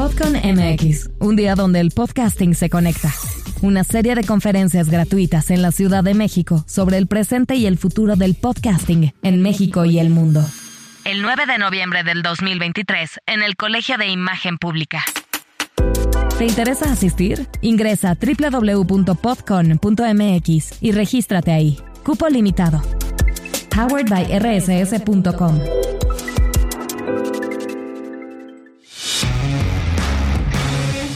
Podcon MX, un día donde el podcasting se conecta. Una serie de conferencias gratuitas en la Ciudad de México sobre el presente y el futuro del podcasting en México y el mundo. El 9 de noviembre del 2023 en el Colegio de Imagen Pública. ¿Te interesa asistir? Ingresa a www.podcon.mx y regístrate ahí. Cupo limitado. Powered by rss.com.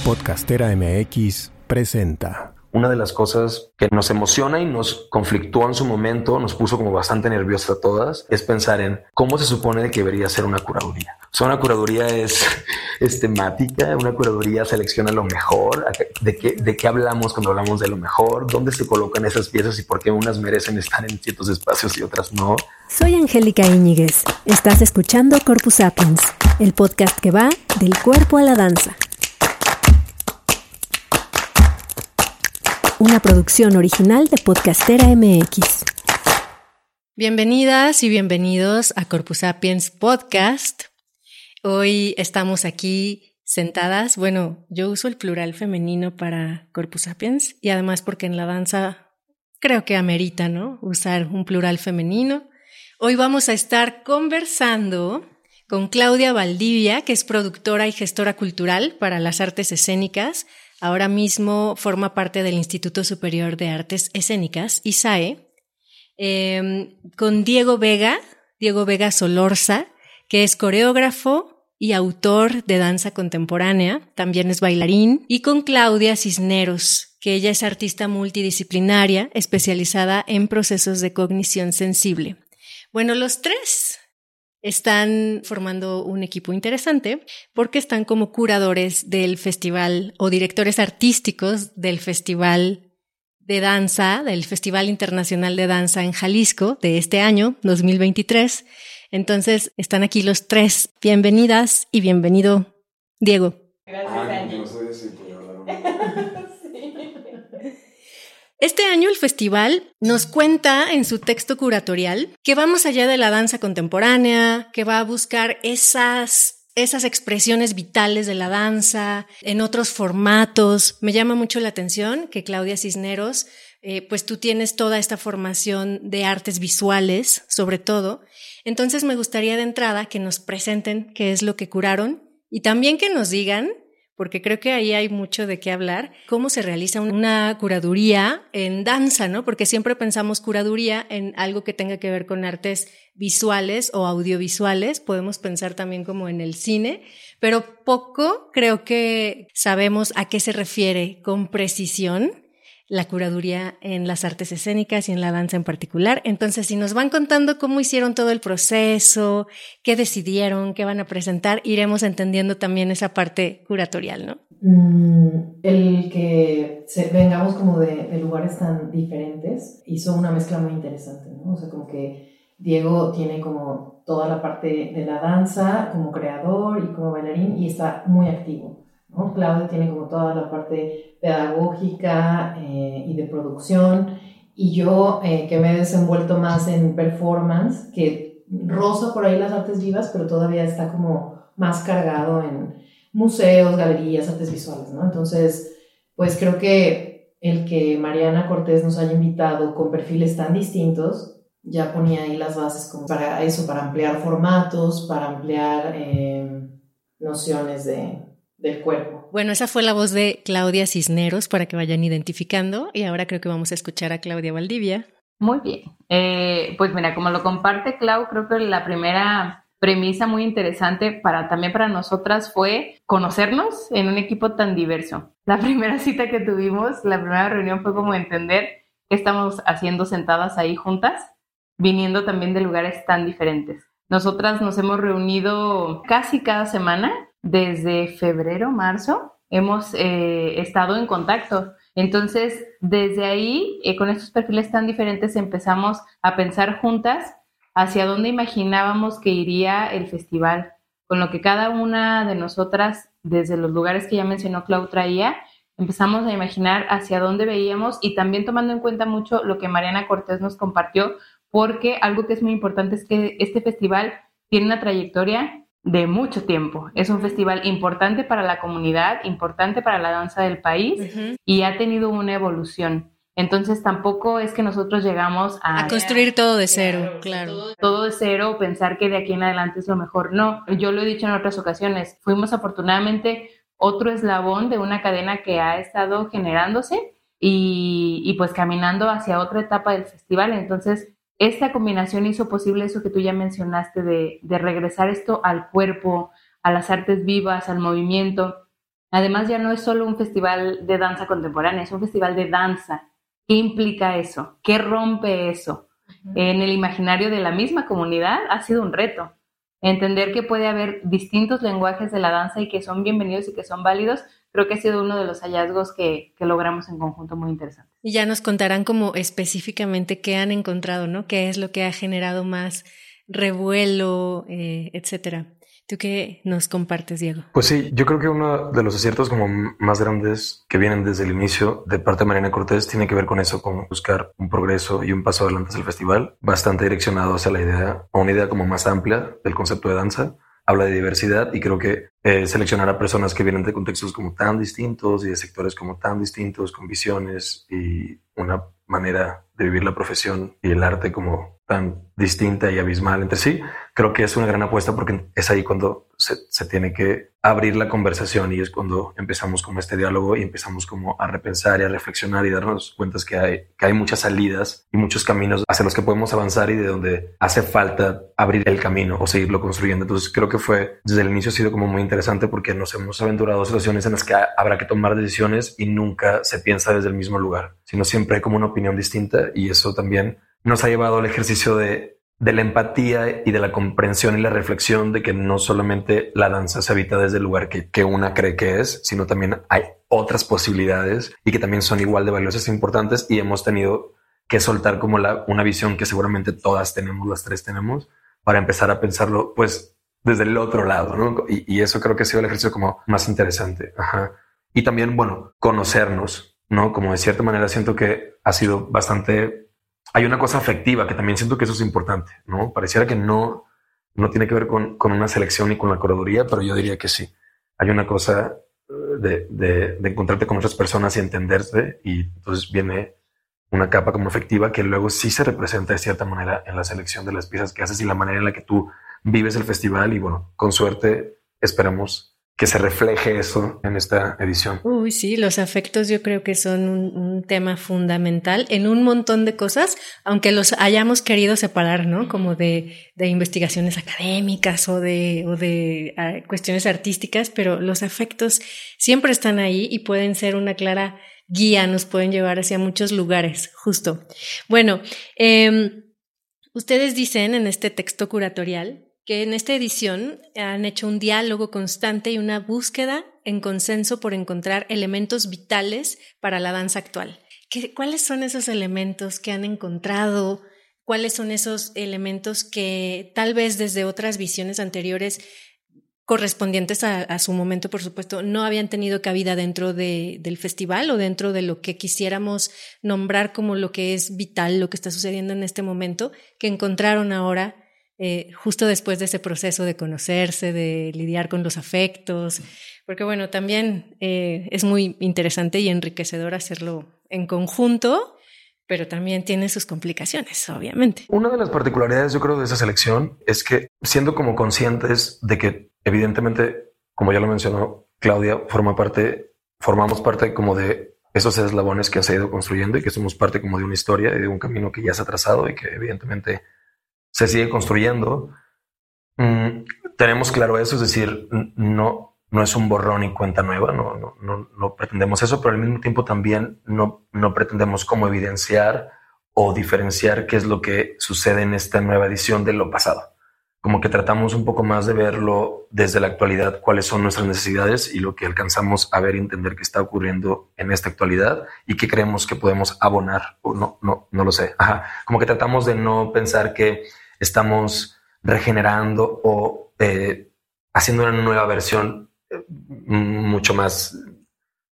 Podcastera MX presenta. Una de las cosas que nos emociona y nos conflictúa en su momento, nos puso como bastante nerviosas a todas, es pensar en cómo se supone que debería ser una curaduría. O sea, una curaduría es, es temática, una curaduría selecciona lo mejor, de qué, de qué hablamos cuando hablamos de lo mejor, dónde se colocan esas piezas y por qué unas merecen estar en ciertos espacios y otras no. Soy Angélica Íñiguez. Estás escuchando Corpus Sapiens, el podcast que va del cuerpo a la danza. Una producción original de Podcastera MX. Bienvenidas y bienvenidos a Corpus Sapiens Podcast. Hoy estamos aquí sentadas. Bueno, yo uso el plural femenino para Corpus Sapiens y además porque en la danza creo que amerita, ¿no? Usar un plural femenino. Hoy vamos a estar conversando con Claudia Valdivia, que es productora y gestora cultural para las artes escénicas Ahora mismo forma parte del Instituto Superior de Artes Escénicas, ISAE, em, con Diego Vega, Diego Vega Solorza, que es coreógrafo y autor de danza contemporánea, también es bailarín, y con Claudia Cisneros, que ella es artista multidisciplinaria especializada en procesos de cognición sensible. Bueno, los tres están formando un equipo interesante porque están como curadores del festival o directores artísticos del festival de danza, del Festival Internacional de Danza en Jalisco de este año, 2023. Entonces, están aquí los tres. Bienvenidas y bienvenido, Diego. Gracias, Este año el festival nos cuenta en su texto curatorial que va más allá de la danza contemporánea, que va a buscar esas esas expresiones vitales de la danza en otros formatos. Me llama mucho la atención que Claudia Cisneros, eh, pues tú tienes toda esta formación de artes visuales, sobre todo. Entonces me gustaría de entrada que nos presenten qué es lo que curaron y también que nos digan porque creo que ahí hay mucho de qué hablar. ¿Cómo se realiza una curaduría en danza, no? Porque siempre pensamos curaduría en algo que tenga que ver con artes visuales o audiovisuales. Podemos pensar también como en el cine, pero poco creo que sabemos a qué se refiere con precisión la curaduría en las artes escénicas y en la danza en particular. Entonces, si nos van contando cómo hicieron todo el proceso, qué decidieron, qué van a presentar, iremos entendiendo también esa parte curatorial, ¿no? Mm, el que vengamos como de, de, lugares tan diferentes hizo una mezcla muy interesante, ¿no? O sea, como que Diego tiene como toda la parte de la danza como creador y como bailarín y está muy activo. Claudia tiene como toda la parte pedagógica eh, y de producción, y yo eh, que me he desenvuelto más en performance, que roza por ahí las artes vivas, pero todavía está como más cargado en museos, galerías, artes visuales, ¿no? Entonces, pues creo que el que Mariana Cortés nos haya invitado con perfiles tan distintos, ya ponía ahí las bases como para eso, para ampliar formatos, para ampliar eh, nociones de, del cuerpo. Bueno, esa fue la voz de Claudia Cisneros para que vayan identificando y ahora creo que vamos a escuchar a Claudia Valdivia. Muy bien. Eh, pues mira, como lo comparte Clau, creo que la primera premisa muy interesante para también para nosotras fue conocernos en un equipo tan diverso. La primera cita que tuvimos, la primera reunión fue como entender qué estamos haciendo sentadas ahí juntas, viniendo también de lugares tan diferentes. Nosotras nos hemos reunido casi cada semana desde febrero, marzo, hemos eh, estado en contacto. Entonces, desde ahí, eh, con estos perfiles tan diferentes, empezamos a pensar juntas hacia dónde imaginábamos que iría el festival, con lo que cada una de nosotras, desde los lugares que ya mencionó Clau, traía, empezamos a imaginar hacia dónde veíamos y también tomando en cuenta mucho lo que Mariana Cortés nos compartió, porque algo que es muy importante es que este festival tiene una trayectoria de mucho tiempo. Es un festival importante para la comunidad, importante para la danza del país y ha tenido una evolución. Entonces tampoco es que nosotros llegamos a, a construir todo de cero, claro. Todo, de cero, pensar que de aquí en adelante es lo mejor. No, yo lo he dicho en otras ocasiones, fuimos afortunadamente otro eslabón de una cadena que ha estado generándose y, y pues caminando hacia otra etapa del festival. Entonces, esta combinación hizo posible eso que tú ya mencionaste de, de regresar esto al cuerpo, a las artes vivas, al movimiento. Además, ya no es solo un festival de danza contemporánea, es un festival de danza ¿Qué implica eso? ¿Qué rompe eso? En el imaginario de la misma comunidad ha sido un reto. Entender que puede haber distintos lenguajes de la danza y que son bienvenidos y que son válidos, creo que ha sido uno de los hallazgos que, logramos en conjunto muy interesante. Y ya nos contarán como específicamente qué han encontrado, ¿no? ¿Qué es lo que ha generado más revuelo, eh, etcétera? ¿Tú qué nos compartes, Diego? Pues sí, yo creo que uno de los aciertos como más grandes que vienen desde el inicio de parte de Mariana Cortés tiene que ver con eso, con buscar un progreso y un paso adelante del festival, bastante direccionado hacia la idea, o una idea como más amplia del concepto de danza. Habla de diversidad y creo que eh, seleccionar a personas que vienen de contextos como tan distintos y de sectores como tan distintos, con visiones y una manera de vivir la profesión y el arte como tan distinta y abismal entre sí, creo que es una gran apuesta porque es ahí cuando se, tiene que abrir la conversación y es cuando empezamos como este diálogo y empezamos como a repensar y a reflexionar y darnos cuenta que hay, que hay muchas salidas y muchos caminos hacia los que podemos avanzar y de donde hace falta abrir el camino o seguirlo construyendo. Entonces creo que fue desde el inicio ha sido como muy interesante porque nos hemos aventurado a situaciones en las que habrá que tomar decisiones y nunca se piensa desde el mismo lugar, sino siempre hay como una opinión distinta y eso también nos ha llevado al ejercicio de, de, la empatía y de la comprensión y la reflexión de que no solamente la danza se habita desde el lugar que, que una cree que es, sino también hay otras posibilidades y que también son igual de valiosas e importantes y hemos tenido que soltar como la, una visión que seguramente todas tenemos, las tres tenemos, para empezar a pensarlo pues desde el otro lado, ¿no? Y, y eso creo que ha sido el ejercicio como más interesante. Ajá. Y también, bueno, conocernos, ¿no? Como de cierta manera siento que ha sido bastante hay una cosa afectiva que también siento que eso es importante, ¿no? Pareciera que no, no tiene que ver con, con una selección ni con la curaduría, pero yo diría que sí. Hay una cosa eh, de, de, de encontrarte con otras personas y entenderse y entonces viene una capa como afectiva que luego sí se representa de cierta manera en la selección de las piezas que haces y la manera en la que tú vives el festival y bueno, con suerte esperamos que se refleje eso en esta edición. Uy, sí, los afectos yo creo que son un, tema fundamental en un montón de cosas, aunque los hayamos querido separar, ¿no? Como de, investigaciones académicas o de, ah, cuestiones artísticas, pero los afectos siempre están ahí y pueden ser una clara guía, nos pueden llevar hacia muchos lugares, justo. Bueno, eh, ustedes dicen en este texto curatorial que en esta edición han hecho un diálogo constante y una búsqueda en consenso por encontrar elementos vitales para la danza actual. ¿Qué, ¿Cuáles son esos elementos que han encontrado? ¿Cuáles son esos elementos que tal vez desde otras visiones anteriores correspondientes a, su momento, por supuesto, no habían tenido cabida dentro de, del festival o dentro de lo que quisiéramos nombrar como lo que es vital, lo que está sucediendo en este momento, que encontraron ahora eh, justo después de ese proceso de conocerse, de lidiar con los afectos, porque bueno, también eh, es muy interesante y enriquecedor hacerlo en conjunto, pero también tiene sus complicaciones, obviamente. Una de las particularidades, yo creo, de esa selección es que siendo como conscientes de que evidentemente, como ya lo mencionó Claudia, forma parte, formamos parte como de esos eslabones que se ha ido construyendo y que somos parte como de una historia y de un camino que ya se ha trazado y que evidentemente se sigue construyendo. Mm, tenemos claro eso, es decir, no, no es un borrón y cuenta nueva, no, no, no, no pretendemos eso, pero al mismo tiempo también no, no pretendemos como evidenciar o diferenciar qué es lo que sucede en esta nueva edición de lo pasado. Como que tratamos un poco más de verlo desde la actualidad, cuáles son nuestras necesidades y lo que alcanzamos a ver y entender que está ocurriendo en esta actualidad y qué creemos que podemos abonar o no, no, no lo sé. Ajá. Como que tratamos de no pensar que estamos regenerando o eh, haciendo una nueva versión eh, mucho más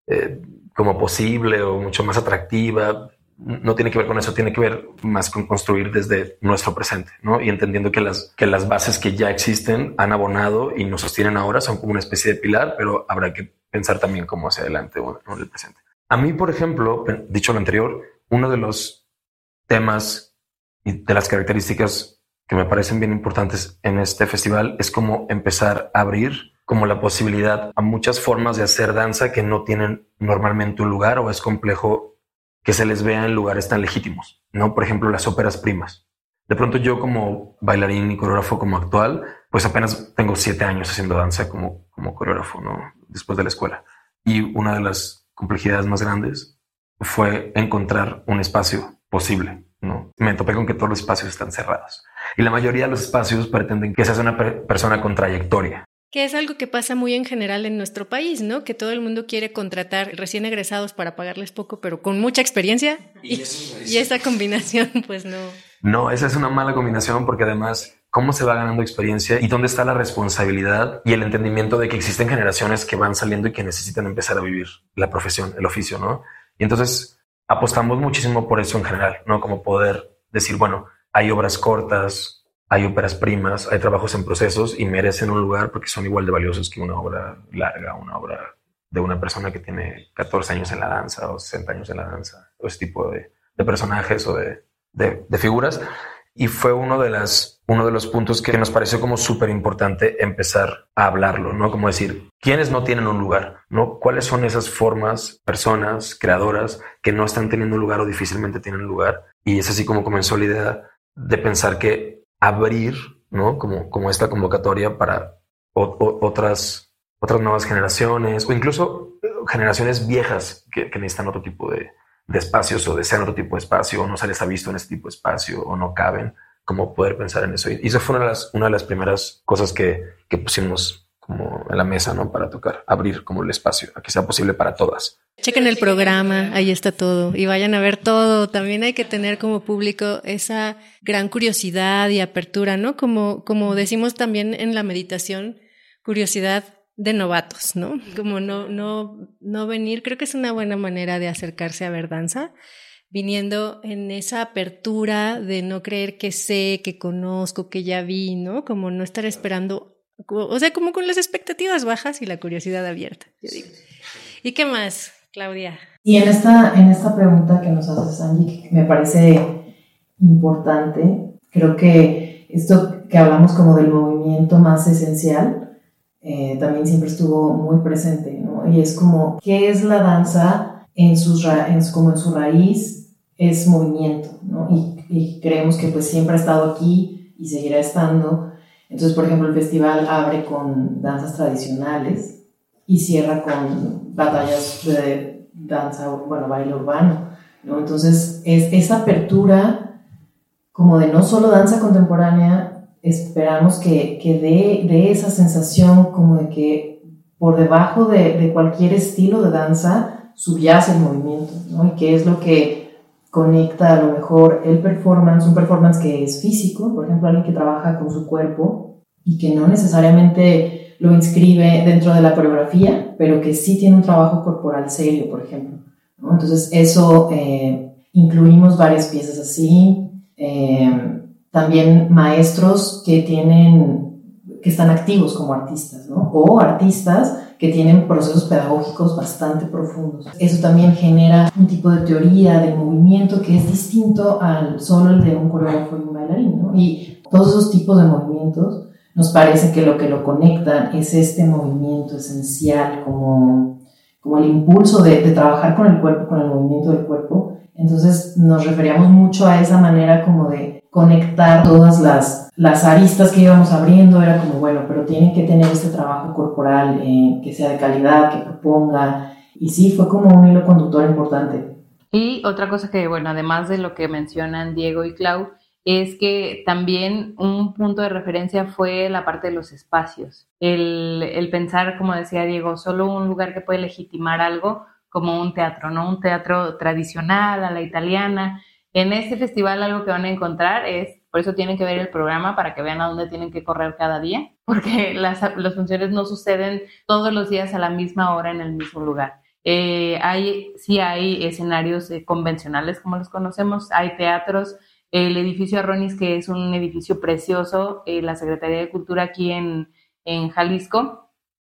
eh, como posible o mucho más atractiva. no tiene que ver con eso, tiene que ver más con construir desde nuestro presente, ¿no? Y entendiendo que las, que las bases que ya existen han abonado y nos sostienen ahora, son como una especie de pilar, pero habrá que pensar también cómo hacia adelante o en el presente. A mí, por ejemplo, dicho lo anterior, uno de los temas y de las características que me parecen bien importantes en este festival es como empezar a abrir como la posibilidad a muchas formas de hacer danza que no tienen normalmente un lugar o es complejo que se les vea en lugares tan legítimos, ¿no? Por ejemplo, las óperas primas. De pronto yo como bailarín y coreógrafo como actual, pues apenas tengo siete años haciendo danza como, como coreógrafo, ¿no? Después de la escuela. Y una de las complejidades más grandes fue encontrar un espacio posible, ¿no? Me topé con que todos los espacios están cerrados. Y la mayoría de los espacios pretenden que seas una persona con trayectoria, que es algo que pasa muy en general en nuestro país, ¿no? Que todo el mundo quiere contratar recién egresados para pagarles poco, pero con mucha experiencia. Y, y, esa combinación, pues no. No, esa es una mala combinación porque además, ¿cómo se va ganando experiencia y dónde está la responsabilidad y el entendimiento de que existen generaciones que van saliendo y que necesitan empezar a vivir la profesión, el oficio, ¿no? Y entonces apostamos muchísimo por eso en general, ¿no? Como poder decir, bueno, hay obras cortas, hay óperas primas, hay trabajos en procesos y merecen un lugar porque son igual de valiosos que una obra larga, una obra de una persona que tiene 14 años en la danza o 60 años en la danza, o ese tipo de, personajes o de, de, figuras. Y fue uno de, las, uno de los puntos que nos pareció como súper importante empezar a hablarlo, ¿no? Como decir, ¿quiénes no tienen un lugar? ¿No? ¿Cuáles son esas formas, personas, creadoras que no están teniendo un lugar o difícilmente tienen lugar? Y es así como comenzó la idea de pensar que abrir, ¿no? Como, como esta convocatoria para otras, otras nuevas generaciones o incluso eh, generaciones viejas que, necesitan otro tipo de, espacios o desean otro tipo de espacio o no se les ha visto en este tipo de espacio o no caben, como poder pensar en eso. Y eso fue una de las, una de las primeras cosas que, que pusimos como en la mesa, ¿no? Para tocar, abrir como el espacio, a que sea posible para todas. Chequen el programa, ahí está todo, y vayan a ver todo. También hay que tener como público esa gran curiosidad y apertura, ¿no? Como, como decimos también en la meditación, curiosidad de novatos, ¿no? Como no, no, no venir, creo que es una buena manera de acercarse a ver danza, viniendo en esa apertura de no creer que sé, que conozco, que ya vi, ¿no? Como no estar esperando o sea, como con las expectativas bajas y la curiosidad abierta, ¿Y qué más, Claudia? Y en esta, en esta pregunta que nos hace Sandy, que me parece importante, creo que esto que hablamos como del movimiento más esencial, eh, también siempre estuvo muy presente, ¿no? Y es como, ¿qué es la danza en, sus en, como en su raíz? Es movimiento, ¿no? Y, y creemos que pues siempre ha estado aquí y seguirá estando, entonces, por ejemplo, el festival abre con danzas tradicionales y cierra con batallas de danza, bueno, baile urbano, ¿no? Entonces, es esa apertura como de no solo danza contemporánea, esperamos que, que dé, de esa sensación como de que por debajo de, de, cualquier estilo de danza subyace el movimiento, ¿no? Y que es lo que conecta a lo mejor el performance, un performance que es físico, por ejemplo, alguien que trabaja con su cuerpo y que no necesariamente lo inscribe dentro de la coreografía, pero que sí tiene un trabajo corporal serio, por ejemplo. Entonces, eso eh, incluimos varias piezas así. Eh, también maestros que tienen que están activos como artistas, ¿no? O artistas que tienen procesos pedagógicos bastante profundos. Eso también genera un tipo de teoría de movimiento que es distinto al solo el de un coreógrafo y un bailarín. Y todos esos tipos de movimientos nos parece que lo que lo conecta es este movimiento esencial, como, como el impulso de trabajar con el cuerpo, con el movimiento del cuerpo. Entonces nos referíamos mucho a esa manera como de conectar todas las las aristas que íbamos abriendo era como, bueno, pero tienen que tener este trabajo corporal eh, que sea de calidad, que proponga. Y sí, fue como un hilo conductor importante. Y otra cosa que, bueno, además de lo que mencionan Diego y Clau, es que también un punto de referencia fue la parte de los espacios. El, el pensar, como decía Diego, solo un lugar que puede legitimar algo como un teatro, ¿no? Un teatro tradicional, a la italiana. En este festival algo que van a encontrar es por eso tienen que ver el programa para que vean a dónde tienen que correr cada día, porque las, funciones no suceden todos los días a la misma hora en el mismo lugar. Eh, hay, sí hay escenarios eh, convencionales como los conocemos, hay teatros, el edificio Arronis, que es un edificio precioso, eh, la Secretaría de Cultura aquí en, en Jalisco,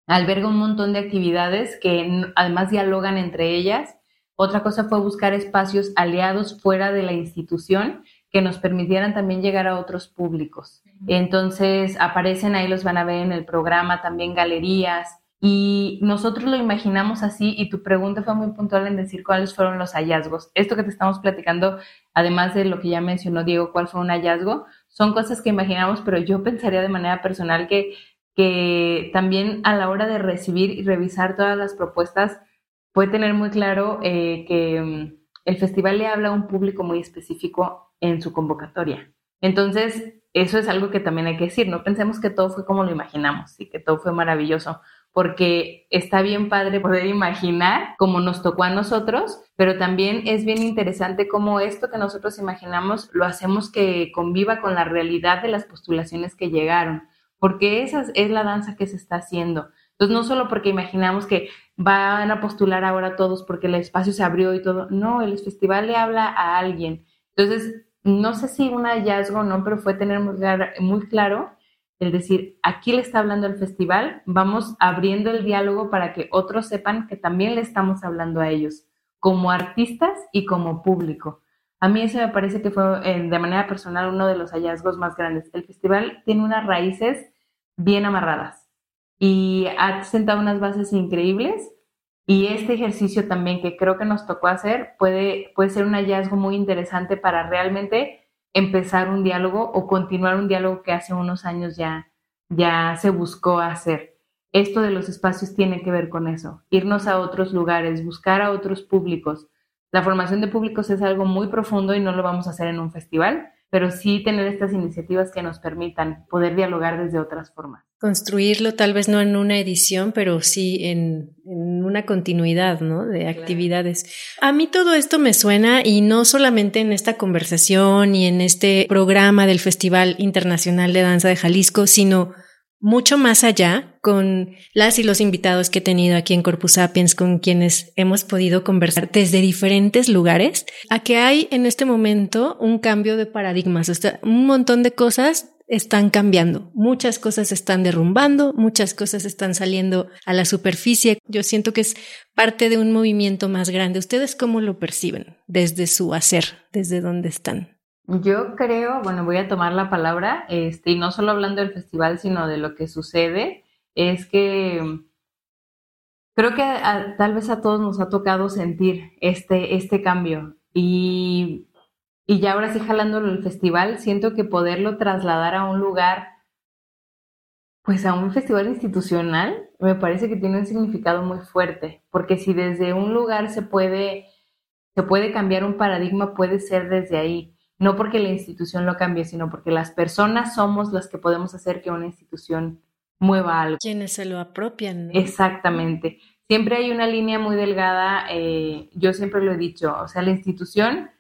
alberga un montón de actividades que además dialogan entre ellas. Otra cosa fue buscar espacios aliados fuera de la institución que nos permitieran también llegar a otros públicos. Entonces aparecen ahí, los van a ver en el programa, también galerías, y nosotros lo imaginamos así y tu pregunta fue muy puntual en decir cuáles fueron los hallazgos. Esto que te estamos platicando, además de lo que ya mencionó Diego, cuál fue un hallazgo, son cosas que imaginamos, pero yo pensaría de manera personal que, que también a la hora de recibir y revisar todas las propuestas, puede tener muy claro eh, que mm, el festival le habla a un público muy específico en su convocatoria. Entonces, eso es algo que también hay que decir, no pensemos que todo fue como lo imaginamos y que todo fue maravilloso porque está bien padre poder imaginar cómo nos tocó a nosotros, pero también es bien interesante cómo esto que nosotros imaginamos lo hacemos que conviva con la realidad de las postulaciones que llegaron, porque esa es la danza que se está haciendo. Entonces, no solo porque imaginamos que van a postular ahora todos porque el espacio se abrió y todo, no, el festival le habla a alguien. Entonces, no sé si un hallazgo o no, pero fue tener muy claro el decir, aquí le está hablando el festival, vamos abriendo el diálogo para que otros sepan que también le estamos hablando a ellos, como artistas y como público. A mí eso me parece que fue eh, de manera personal uno de los hallazgos más grandes. El festival tiene unas raíces bien amarradas y ha sentado unas bases increíbles y este ejercicio también que creo que nos tocó hacer puede, puede ser un hallazgo muy interesante para realmente empezar un diálogo o continuar un diálogo que hace unos años ya, ya se buscó hacer. Esto de los espacios tiene que ver con eso, irnos a otros lugares, buscar a otros públicos. La formación de públicos es algo muy profundo y no lo vamos a hacer en un festival, pero sí tener estas iniciativas que nos permitan poder dialogar desde otras formas. Construirlo tal vez no en una edición, pero sí en, una continuidad, ¿no? De actividades. A mí todo esto me suena y no solamente en esta conversación y en este programa del Festival Internacional de Danza de Jalisco, sino mucho más allá con las y los invitados que he tenido aquí en Corpus Sapiens, con quienes hemos podido conversar desde diferentes lugares, a que hay en este momento un cambio de paradigmas, un montón de cosas están cambiando, muchas cosas están derrumbando, muchas cosas están saliendo a la superficie. Yo siento que es parte de un movimiento más grande. ¿Ustedes cómo lo perciben desde su hacer, desde dónde están? Yo creo, bueno, voy a tomar la palabra, este, y no solo hablando del festival, sino de lo que sucede, es que creo que tal vez a todos nos ha tocado sentir este, este cambio. Y, y ya ahora sí jalándolo el festival, siento que poderlo trasladar a un lugar, pues a un festival institucional, me parece que tiene un significado muy fuerte, porque si desde un lugar se puede, se puede cambiar un paradigma, puede ser desde ahí no porque la institución lo cambie, sino porque las personas somos las que podemos hacer que una institución mueva algo. Quienes se lo apropian. Exactamente. Siempre hay una línea muy delgada, eh, yo siempre lo he dicho, o sea, la institución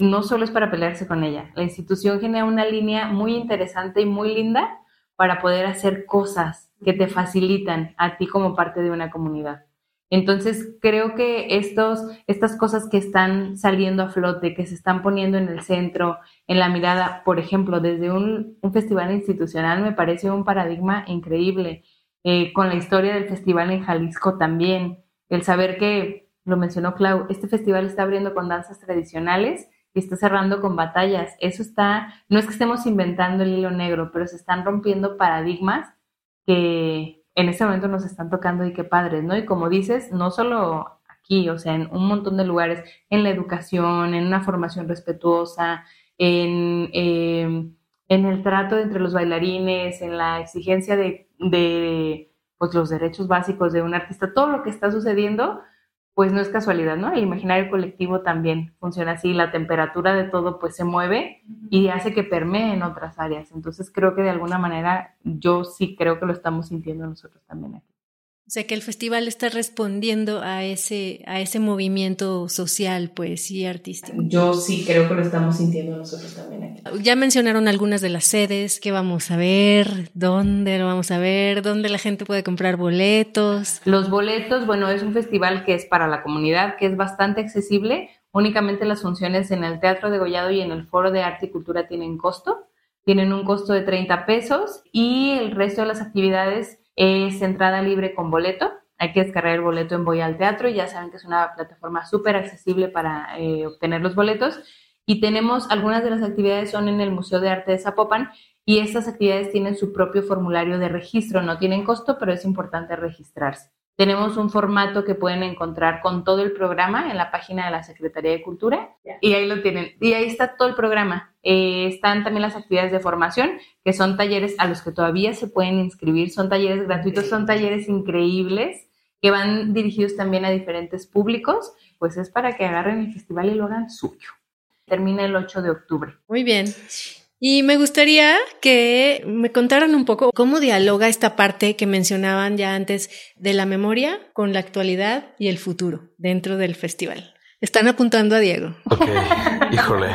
no solo es para pelearse con ella, la institución genera una línea muy interesante y muy linda para poder hacer cosas que te facilitan a ti como parte de una comunidad. Entonces, creo que estos, estas cosas que están saliendo a flote, que se están poniendo en el centro, en la mirada, por ejemplo, desde un, festival institucional, me parece un paradigma increíble. Eh, con la historia del festival en Jalisco también, el saber que, lo mencionó Clau, este festival está abriendo con danzas tradicionales y está cerrando con batallas. Eso está, no es que estemos inventando el hilo negro, pero se están rompiendo paradigmas que en este momento nos están tocando y qué padres, ¿no? Y como dices, no solo aquí, o sea, en un montón de lugares, en la educación, en una formación respetuosa, en, em, en el trato entre los bailarines, en la exigencia de, de pues, los derechos básicos de un artista, todo lo que está sucediendo pues no es casualidad, ¿no? El imaginario colectivo también funciona así, la temperatura de todo pues se mueve y hace que permee en otras áreas. Entonces creo que de alguna manera yo sí creo que lo estamos sintiendo nosotros también aquí. O sea que el festival está respondiendo a ese, a ese movimiento social, pues, y artístico. Yo sí creo que lo estamos sintiendo nosotros también aquí. Ya mencionaron algunas de las sedes, qué vamos a ver, dónde lo vamos a ver, dónde la gente puede comprar boletos. Los boletos, bueno, es un festival que es para la comunidad, que es bastante accesible. Únicamente las funciones en el Teatro de Gollado y en el Foro de Arte y Cultura tienen costo. Tienen un costo de 30 pesos y el resto de las actividades es entrada libre con boleto. Hay que descargar el boleto en Voy al Teatro. Ya saben que es una plataforma súper accesible para eh, obtener los boletos. Y tenemos algunas de las actividades son en el Museo de Arte de Zapopan y estas actividades tienen su propio formulario de registro. No tienen costo, pero es importante registrarse. Tenemos un formato que pueden encontrar con todo el programa en la página de la Secretaría de Cultura y ahí lo tienen. Y ahí está todo el programa. Eh, están también las actividades de formación, que son talleres a los que todavía se pueden inscribir. Son talleres gratuitos, son talleres increíbles que van dirigidos también a diferentes públicos. Pues es para que agarren el festival y lo hagan suyo. Termina el 8 de octubre. Muy bien. Y me gustaría que me contaran un poco cómo dialoga esta parte que mencionaban ya antes de la memoria con la actualidad y el futuro dentro del festival. Están apuntando a Diego. Ok, híjole.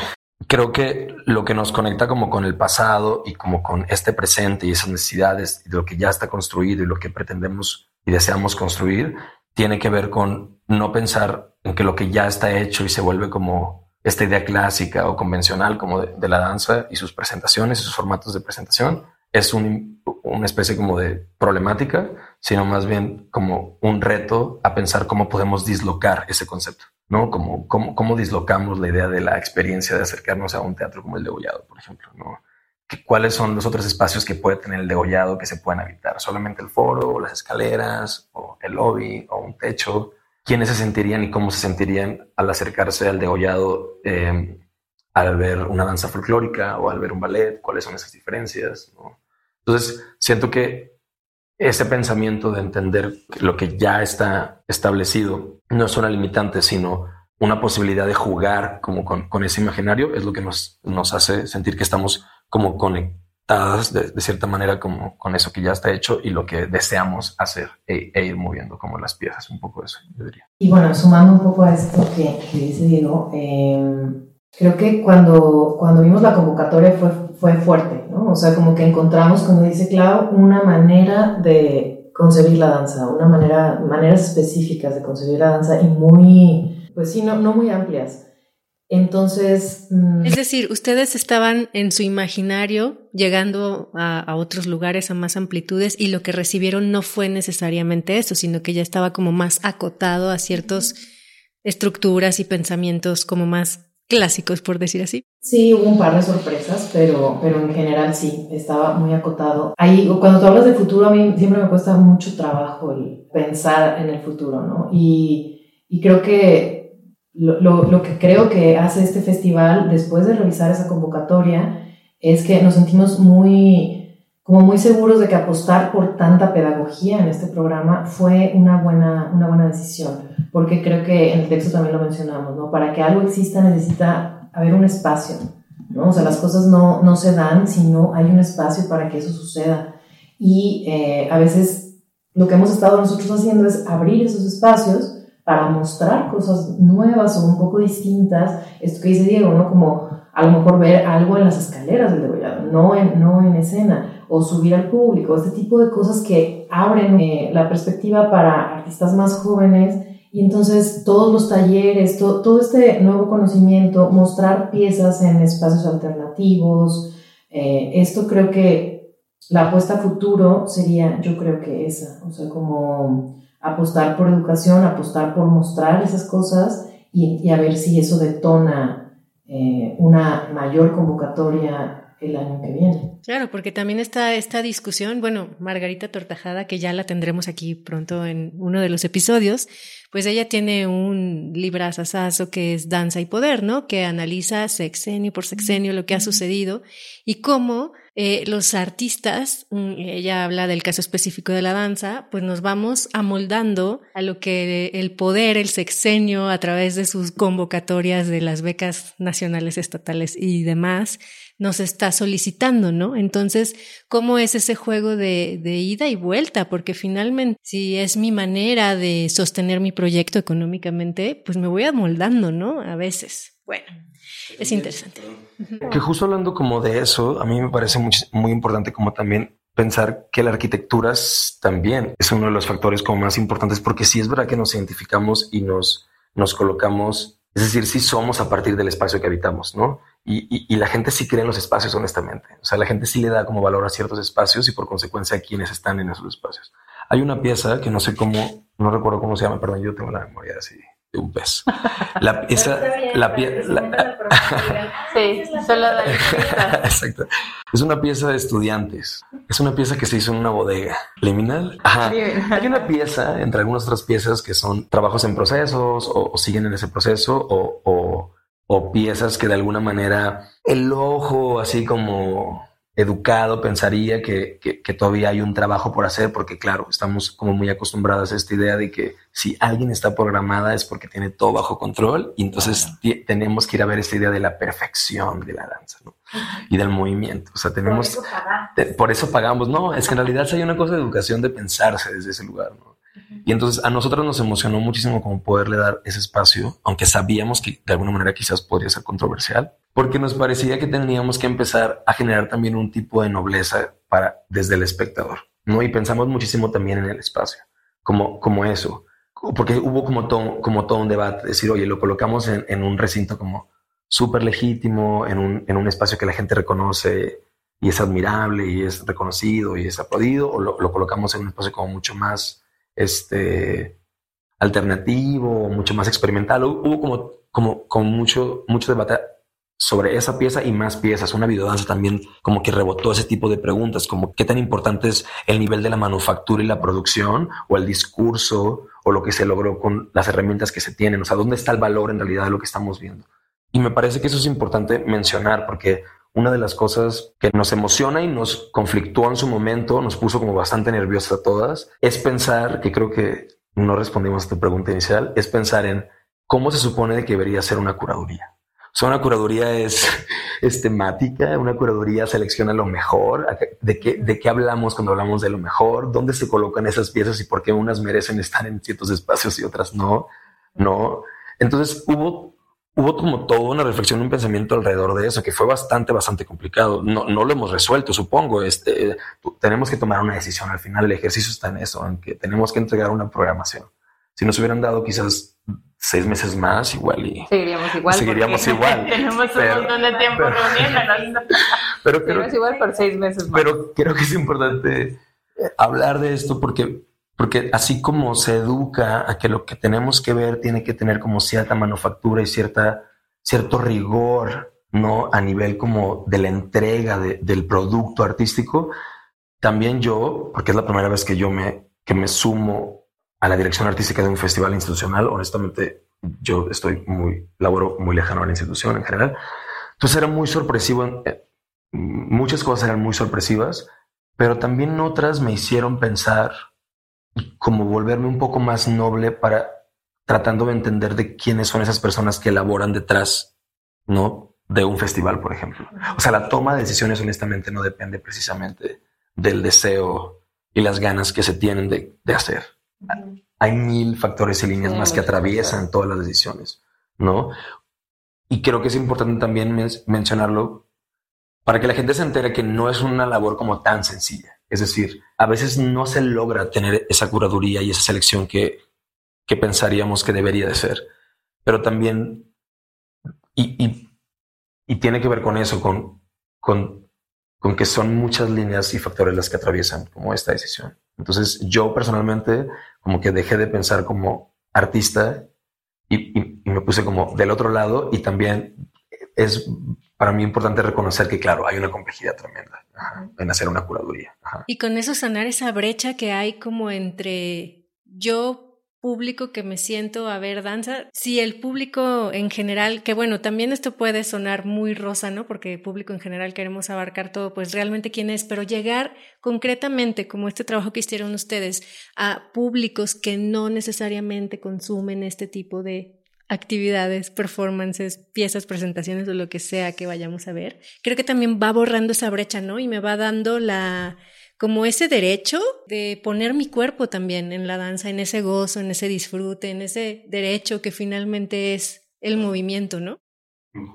Creo que lo que nos conecta como con el pasado y como con este presente y esas necesidades y de lo que ya está construido y lo que pretendemos y deseamos construir, tiene que ver con no pensar en que lo que ya está hecho y se vuelve como esta idea clásica o convencional como de, la danza y sus presentaciones y sus formatos de presentación es una especie como de problemática, sino más bien como un reto a pensar cómo podemos dislocar ese concepto, ¿no? Como, cómo, cómo dislocamos la idea de la experiencia de acercarnos a un teatro como el degollado, por ejemplo, ¿no? ¿Cuáles son los otros espacios que puede tener el degollado que se pueden habitar? ¿Solamente el foro, o las escaleras, o el lobby, o un techo? quiénes se sentirían y cómo se sentirían al acercarse al degollado eh, al ver una danza folclórica o al ver un ballet, cuáles son esas diferencias. Entonces, siento que ese pensamiento de entender que lo que ya está establecido no es una limitante, sino una posibilidad de jugar como con, con ese imaginario, es lo que nos, nos hace sentir que estamos como conectados de, cierta manera como con eso que ya está hecho y lo que deseamos hacer e, e, ir moviendo como las piezas, un poco eso, yo diría. Y bueno, sumando un poco a esto que, dice Diego, em, creo que cuando, cuando vimos la convocatoria fue, fue fuerte, ¿no? O sea, como que encontramos, como dice Clau, una manera de concebir la danza, una manera, maneras específicas de concebir la danza y muy, pues sí, no, no muy amplias. Entonces... Mm, es decir, ustedes estaban en su imaginario llegando a, otros lugares, a más amplitudes, y lo que recibieron no fue necesariamente eso, sino que ya estaba como más acotado a ciertas estructuras y pensamientos como más clásicos, por decir así. Sí, hubo un par de sorpresas, pero, pero en general sí, estaba muy acotado. Ahí, cuando tú hablas de futuro, a mí siempre me cuesta mucho trabajo el pensar en el futuro, ¿no? Y, y creo que lo, lo, que creo que hace este festival después de revisar esa convocatoria es que nos sentimos muy, como muy seguros de que apostar por tanta pedagogía en este programa fue una buena, una buena decisión, porque creo que en el texto también lo mencionamos, ¿no? Para que algo exista necesita haber un espacio, ¿no? O sea, las cosas no, no se dan si no hay un espacio para que eso suceda. Y eh, a veces lo que hemos estado nosotros haciendo es abrir esos espacios para mostrar cosas nuevas o un poco distintas, esto que dice Diego, ¿no? Como a lo mejor ver algo en las escaleras del degollado, no en, no en escena, o subir al público, este tipo de cosas que abren eh, la perspectiva para artistas más jóvenes. Y entonces todos los talleres, todo este nuevo conocimiento, mostrar piezas en espacios alternativos, eh, esto creo que la apuesta a futuro sería, yo creo que esa, o sea, como apostar por educación, apostar por mostrar esas cosas y, a ver si eso detona eh, una mayor convocatoria el año que viene. Claro, porque también está esta discusión, bueno, Margarita Tortajada, que ya la tendremos aquí pronto en uno de los episodios, pues ella tiene un librazazazo que es Danza y Poder, ¿no? Que analiza sexenio por sexenio lo que ha sucedido y cómo eh, los artistas, mm, ella habla del caso específico de la danza, pues nos vamos amoldando a lo que el poder, el sexenio, a través de sus convocatorias de las becas nacionales, estatales y demás, nos está solicitando, ¿no? Entonces, ¿cómo es ese juego de, de ida y vuelta? Porque finalmente, si es mi manera de sostener mi proyecto económicamente, pues me voy amoldando, ¿no? A veces. Bueno, es interesante. Que justo hablando como de eso, a mí me parece muy, muy importante como también pensar que la arquitectura también es uno de los factores como más importantes, porque sí es verdad que nos identificamos y nos, nos colocamos, es decir, sí somos a partir del espacio que habitamos, ¿no? Y, y, la gente sí cree en los espacios, honestamente. O sea, la gente sí le da como valor a ciertos espacios y por consecuencia a quienes están en esos espacios. Hay una pieza que no sé cómo, no recuerdo cómo se llama, perdón, yo tengo la memoria así de un pez. La, esa, la pieza. Sí, solo Exacto. Es una pieza de estudiantes. Es una pieza que se hizo en una bodega. Liminal. Ajá. Hay una pieza, entre algunas otras piezas, que son trabajos en procesos o, siguen en ese proceso o, o, o piezas que de alguna manera el ojo, así como educado pensaría que, que, todavía hay un trabajo por hacer, porque claro, estamos como muy acostumbrados a esta idea de que si alguien está programada es porque tiene todo bajo control y entonces tenemos que ir a ver esta idea de la perfección de la danza y del movimiento. O sea, tenemos... Por eso, por eso pagamos. No, es que en realidad hay una cosa de educación de pensarse desde ese lugar. ¿no? Y entonces a nosotros nos emocionó muchísimo como poderle dar ese espacio, aunque sabíamos que de alguna manera quizás podría ser controversial, porque nos parecía que teníamos que empezar a generar también un tipo de nobleza para desde el espectador, ¿no? Y pensamos muchísimo también en el espacio, como, como eso, porque hubo como todo, como todo un debate, decir, oye, lo colocamos en, en un recinto como súper legítimo, en un, en un espacio que la gente reconoce y es admirable y es reconocido y es aplaudido, o lo, lo colocamos en un espacio como mucho más este, alternativo, mucho más experimental. Hubo como, como, mucho, mucho debate sobre esa pieza y más piezas. Una videodanza también como que rebotó ese tipo de preguntas, como qué tan importante es el nivel de la manufactura y la producción o el discurso o lo que se logró con las herramientas que se tienen. O sea, ¿dónde está el valor en realidad de lo que estamos viendo? Y me parece que eso es importante mencionar porque una de las cosas que nos emociona y nos conflictúa en su momento, nos puso como bastante nerviosas a todas, es pensar, que creo que no respondimos a tu pregunta inicial, es pensar en cómo se supone que debería ser una curaduría. O sea, una curaduría es, es temática, una curaduría selecciona lo mejor, de qué, de qué hablamos cuando hablamos de lo mejor, dónde se colocan esas piezas y por qué unas merecen estar en ciertos espacios y otras no, no. Entonces hubo hubo como toda una reflexión, un pensamiento alrededor de eso que fue bastante, bastante complicado. No, no lo hemos resuelto, supongo. Este, tenemos que tomar una decisión al final. El ejercicio está en eso, en que tenemos que entregar una programación. Si nos hubieran dado quizás seis meses más, igual y seguiríamos igual. Seguiríamos igual. tenemos un montón de tiempo reuniéndonos. pero creo, igual por seis meses más. Pero creo que es importante hablar de esto porque porque así como se educa a que lo que tenemos que ver tiene que tener como cierta manufactura y cierta, cierto rigor, ¿no? A nivel como de la entrega del producto artístico, también yo, porque es la primera vez que yo me, que me sumo a la dirección artística de un festival institucional, honestamente, yo estoy muy, laboro muy lejano a la institución en general. Entonces era muy sorpresivo, eh, muchas cosas eran muy sorpresivas, pero también otras me hicieron pensar como volverme un poco más noble para tratando de entender de quiénes son esas personas que elaboran detrás, ¿no? De un festival, por ejemplo. O sea, la toma de decisiones honestamente no depende precisamente del deseo y las ganas que se tienen de, de hacer. Hay mil factores y líneas más que atraviesan todas las decisiones, ¿no? Y creo que es importante también mencionarlo para que la gente se entere que no es una labor como tan sencilla. Es decir, a veces no se logra tener esa curaduría y esa selección que, que pensaríamos que debería de ser. Pero también, y, y, y tiene que ver con eso, con, con, con, que son muchas líneas y factores las que atraviesan como esta decisión. Entonces yo personalmente como que dejé de pensar como artista y, me puse como del otro lado y también es para mí importante reconocer que, claro, hay una complejidad tremenda en hacer una curaduría. Y con eso sanar esa brecha que hay como entre yo público que me siento a ver danza, si el público en general, que bueno, también esto puede sonar muy rosa, ¿no? Porque público en general queremos abarcar todo, pues realmente quién es, pero llegar concretamente, como este trabajo que hicieron ustedes, a públicos que no necesariamente consumen este tipo de actividades, performances, piezas, presentaciones o lo que sea que vayamos a ver, creo que también va borrando esa brecha, ¿no? Y me va dando la como ese derecho de poner mi cuerpo también en la danza, en ese gozo, en ese disfrute, en ese derecho que finalmente es el movimiento, ¿no?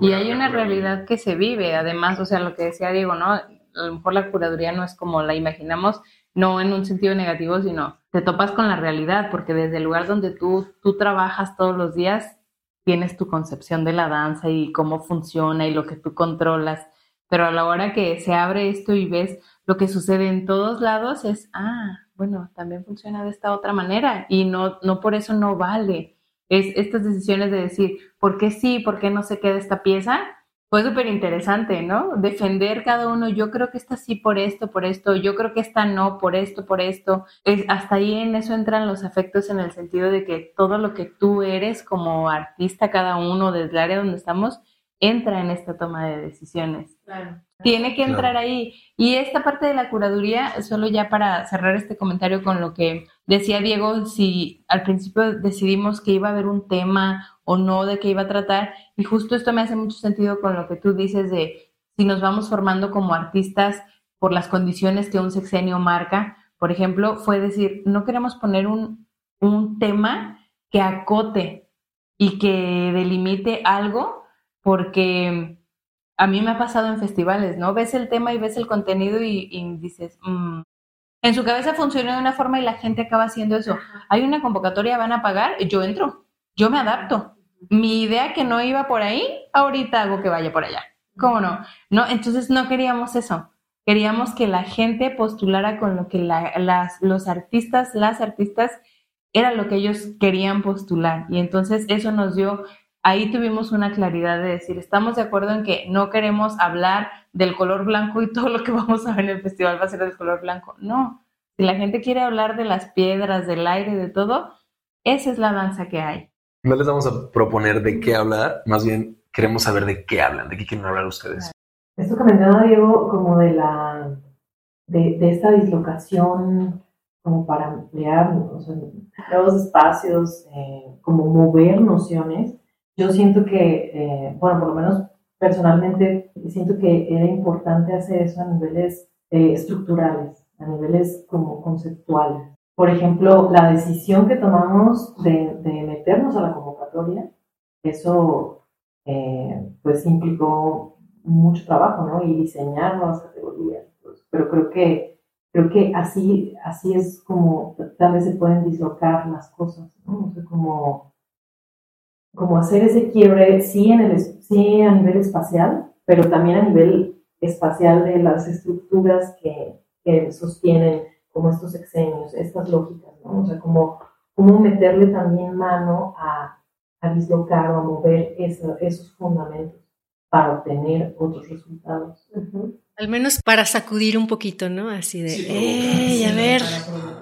Y hay una realidad que se vive, además, o sea, lo que decía Diego, ¿no? A lo mejor la curaduría no es como la imaginamos, no en un sentido negativo, sino te topas con la realidad, porque desde el lugar donde tú, tú trabajas todos los días, tienes tu concepción de la danza y cómo funciona y lo que tú controlas, pero a la hora que se abre esto y ves lo que sucede en todos lados es, ah, bueno, también funciona de esta otra manera y no, no por eso no vale. Es estas decisiones de decir, ¿por qué sí? ¿Por qué no se queda esta pieza? Fue súper interesante, ¿no? Defender cada uno, yo creo que esta sí por esto, por esto, yo creo que esta no, por esto, por esto. Es, hasta ahí en eso entran los afectos en el sentido de que todo lo que tú eres como artista, cada uno desde el área donde estamos, entra en esta toma de decisiones. Claro. Tiene que entrar ahí. Y esta parte de la curaduría, solo ya para cerrar este comentario con lo que decía Diego, si al principio decidimos que iba a haber un tema o no de qué iba a tratar, y justo esto me hace mucho sentido con lo que tú dices de si nos vamos formando como artistas por las condiciones que un sexenio marca, por ejemplo, fue decir, no queremos poner un, un tema que acote y que delimite algo, porque a mí me ha pasado en festivales, ¿no? Ves el tema y ves el contenido y, dices, mm". en su cabeza funciona de una forma y la gente acaba haciendo eso. Hay una convocatoria, van a pagar, yo entro, yo me adapto. Mi idea que no iba por ahí, ahorita hago que vaya por allá. ¿Cómo no? No, entonces no queríamos eso. Queríamos que la gente postulara con lo que las, los artistas, las artistas, era lo que ellos querían postular. Y entonces eso nos dio ahí tuvimos una claridad de decir, estamos de acuerdo en que no queremos hablar del color blanco y todo lo que vamos a ver en el festival va a ser del color blanco. No, si la gente quiere hablar de las piedras, del aire, de todo, esa es la danza que hay. No les vamos a proponer de qué hablar, más bien queremos saber de qué hablan, de qué quieren hablar ustedes. Esto que mencionaba Diego, como de la de, esta dislocación como para ampliar nuevos espacios, eh, como mover nociones, yo siento que, eh, bueno, por lo menos personalmente, siento que era importante hacer eso a niveles eh, estructurales, a niveles como conceptuales. Por ejemplo, la decisión que tomamos de, meternos a la convocatoria, eso eh, pues implicó mucho trabajo, ¿no? Y diseñar nuevas categorías. Pues, pero creo que, creo que así, así es como tal vez se pueden dislocar las cosas, ¿no? O sea, como como hacer ese quiebre, sí, en el, sí a nivel espacial, pero también a nivel espacial de las estructuras que, que sostienen como estos exenios, estas lógicas, ¿no? O sea, como, como meterle también mano a, a dislocar o a mover esos fundamentos para obtener otros resultados. Al menos para sacudir un poquito, ¿no? Así de, ¡eh! A ver,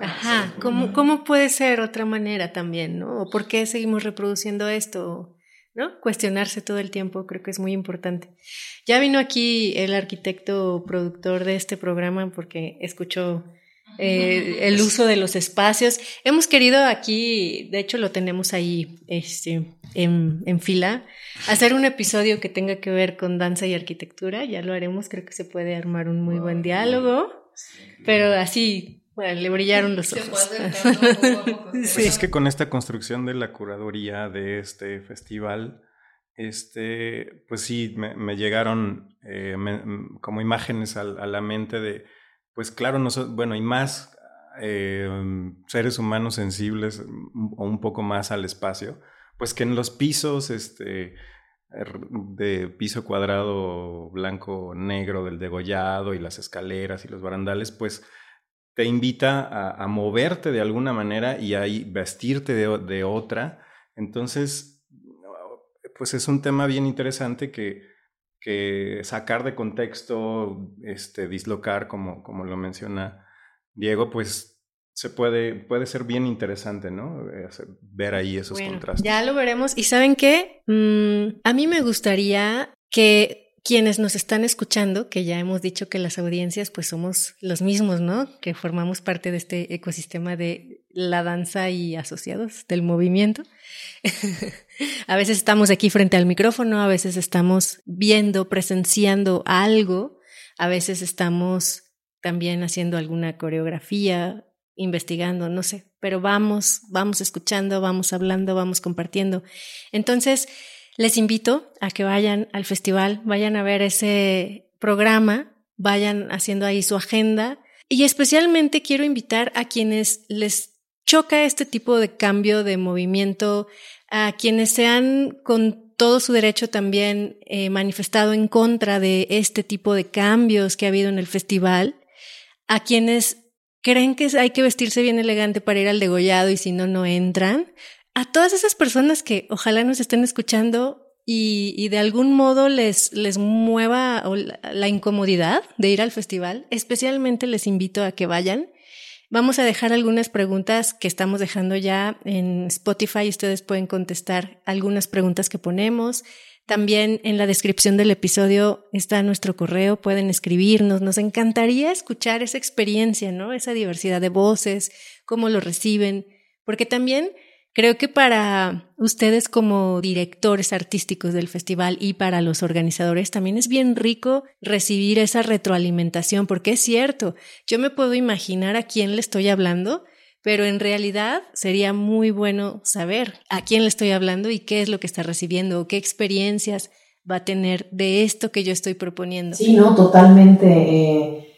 ajá, ¿cómo, ¿cómo puede ser otra manera también, ¿no? ¿O por qué seguimos reproduciendo esto? ¿No? Cuestionarse todo el tiempo creo que es muy importante. Ya vino aquí el arquitecto productor de este programa porque escuchó eh, el uso de los espacios. Hemos querido aquí, de hecho lo tenemos ahí este, en, en, fila, hacer un episodio que tenga que ver con danza y arquitectura. Ya lo haremos, creo que se puede armar un muy buen diálogo, pero así, bueno, le brillaron los ojos. Pues es que con esta construcción de la curaduría de este festival, este, pues sí, me, llegaron eh, como imágenes a la mente de pues claro, no bueno, y más eh, seres humanos sensibles mm, o un poco más al espacio, pues que en los pisos, este, de piso cuadrado blanco negro del degollado y las escaleras y los barandales, pues te invita a, moverte de alguna manera y a vestirte de, de, otra. Entonces, pues es un tema bien interesante que que sacar de contexto, este, dislocar, como, como lo menciona Diego, pues se puede, puede ser bien interesante, ¿no? Eh, ver ahí esos contrastes. Ya lo veremos. ¿Y saben qué? Mm, a mí me gustaría que quienes nos están escuchando, que ya hemos dicho que las audiencias pues somos los mismos, ¿no? Que formamos parte de este ecosistema de la danza y asociados del movimiento. a veces estamos aquí frente al micrófono, a veces estamos viendo, presenciando algo, a veces estamos también haciendo alguna coreografía, investigando, no sé, pero vamos, vamos escuchando, vamos hablando, vamos compartiendo. Entonces, les invito a que vayan al festival, vayan a ver ese programa, vayan haciendo ahí su agenda. Y especialmente quiero invitar a quienes les choca este tipo de cambio de movimiento, a quienes se han con todo su derecho también eh, manifestado en contra de este tipo de cambios que ha habido en el festival, a quienes creen que hay que vestirse bien elegante para ir al degollado y si no, no entran, a todas esas personas que ojalá nos estén escuchando y, de algún modo les, les mueva la incomodidad de ir al festival, especialmente les invito a que vayan. Vamos a dejar algunas preguntas que estamos dejando ya en Spotify. Ustedes pueden contestar algunas preguntas que ponemos. También en la descripción del episodio está nuestro correo, pueden escribirnos. Nos encantaría escuchar esa experiencia, ¿no? Esa diversidad de voces, cómo lo reciben, porque también Creo que para ustedes como directores artísticos del festival y para los organizadores también es bien rico recibir esa retroalimentación, porque es cierto, yo me puedo imaginar a quién le estoy hablando, pero en realidad sería muy bueno saber a quién le estoy hablando y qué es lo que está recibiendo o qué experiencias va a tener de esto que yo estoy proponiendo. Sí, no, totalmente. Eh,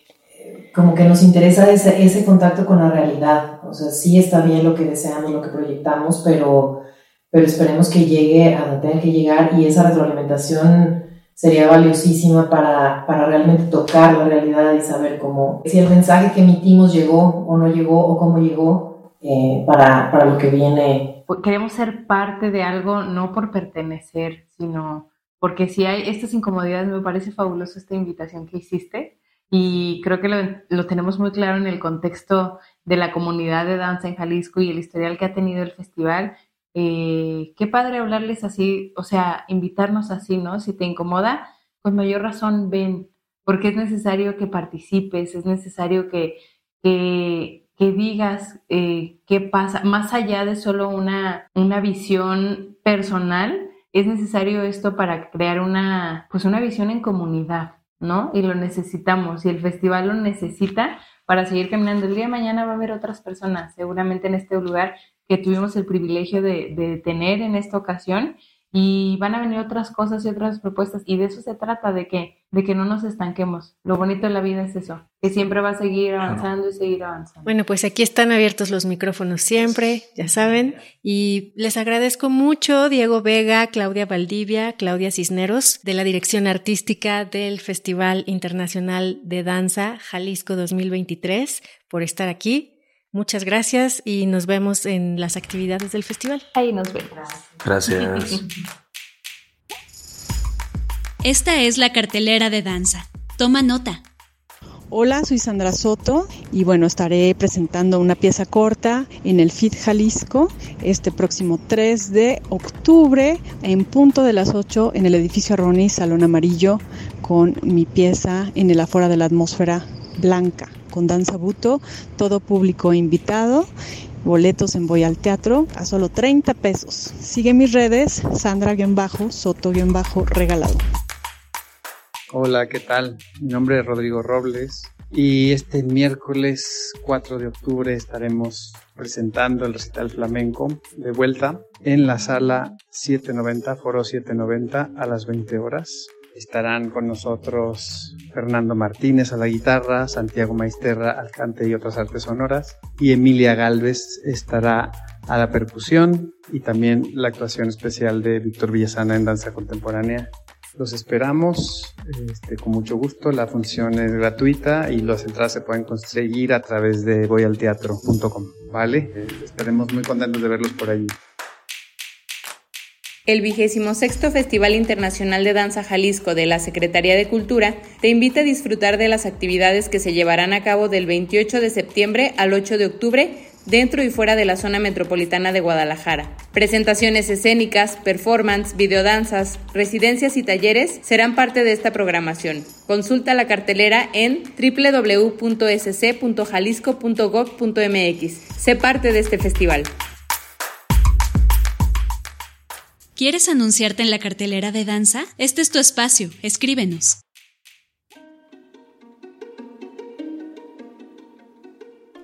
como que nos interesa ese, ese contacto con la realidad. O sea, sí está bien lo que deseamos, lo que proyectamos, pero, pero esperemos que llegue a donde tenga que llegar y esa retroalimentación sería valiosísima para, para realmente tocar la realidad y saber cómo, si el mensaje que emitimos llegó o no llegó o cómo llegó eh, para, para lo que viene. Pues, queremos ser parte de algo no por pertenecer, sino porque si hay estas incomodidades, me parece fabuloso esta invitación que hiciste y creo que lo, tenemos muy claro en el contexto de la comunidad de danza en Jalisco y el historial que ha tenido el festival. Eh, qué padre hablarles así, o sea, invitarnos así, ¿no? Si te incomoda, con mayor razón ven, porque es necesario que participes, es necesario que, que, digas eh, qué pasa, más allá de solo una, una visión personal, es necesario esto para crear una, pues una visión en comunidad. ¿No? Y lo necesitamos y el festival lo necesita para seguir caminando. El día de mañana va a haber otras personas, seguramente en este lugar que tuvimos el privilegio de, de tener en esta ocasión y van a venir otras cosas y otras propuestas y de eso se trata, de que, de que no nos estanquemos. Lo bonito de la vida es eso, que siempre va a seguir avanzando y seguir avanzando. Bueno, pues aquí están abiertos los micrófonos siempre, ya saben, y les agradezco mucho Diego Vega, Claudia Valdivia, Claudia Cisneros, de la dirección artística del Festival Internacional de Danza Jalisco 2023, por estar aquí. Muchas gracias y nos vemos en las actividades del festival. Ahí nos vemos. Gracias. Esta es la cartelera de danza. Toma nota. Hola, soy Sandra Soto y bueno, estaré presentando una pieza corta en el FIT Jalisco este próximo 3 de octubre en punto de las 8 en el edificio Ronnie Salón Amarillo con mi pieza en el afuera de la atmósfera blanca con danza buto, todo público invitado. Boletos en Voy al Teatro a solo 30 pesos. Sigue mis redes, Sandra-Soto-Regalado. Hola, ¿qué tal? Mi nombre es Rodrigo Robles y este miércoles 4 de octubre estaremos presentando el recital flamenco de vuelta en la sala 790, foro 790 a las 20 horas. Estarán con nosotros Fernando Martínez a la guitarra, Santiago Maisterra al cante y otras artes sonoras y Emilia Galvez estará a la percusión y también la actuación especial de Víctor Villasana en danza contemporánea. Los esperamos este, con mucho gusto. La función es gratuita y las entradas se pueden conseguir a través de voyalteatro.com. ¿Vale? Eh, estaremos muy contentos de verlos por ahí. El vigésimo sexto Festival Internacional de Danza Jalisco de la Secretaría de Cultura te invita a disfrutar de las actividades que se llevarán a cabo del 28 de septiembre al 8 de octubre dentro y fuera de la zona metropolitana de Guadalajara. Presentaciones escénicas, performance, videodanzas, residencias y talleres serán parte de esta programación. Consulta la cartelera en www.sc.jalisco.gov.mx. Sé parte de este festival. ¿Quieres anunciarte en la cartelera de danza? Este es tu espacio. Escríbenos.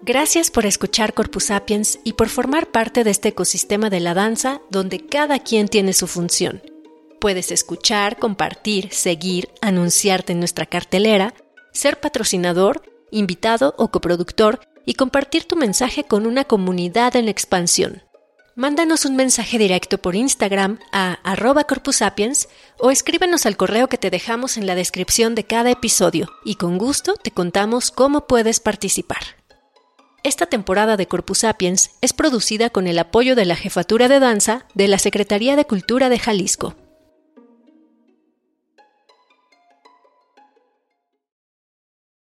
Gracias por escuchar Corpus Sapiens y por formar parte de este ecosistema de la danza donde cada quien tiene su función. Puedes escuchar, compartir, seguir, anunciarte en nuestra cartelera, ser patrocinador, invitado o coproductor y compartir tu mensaje con una comunidad en expansión. Mándanos un mensaje directo por Instagram a arroba corpusapiens o escríbenos al correo que te dejamos en la descripción de cada episodio y con gusto te contamos cómo puedes participar. Esta temporada de Corpus Sapiens es producida con el apoyo de la Jefatura de Danza de la Secretaría de Cultura de Jalisco.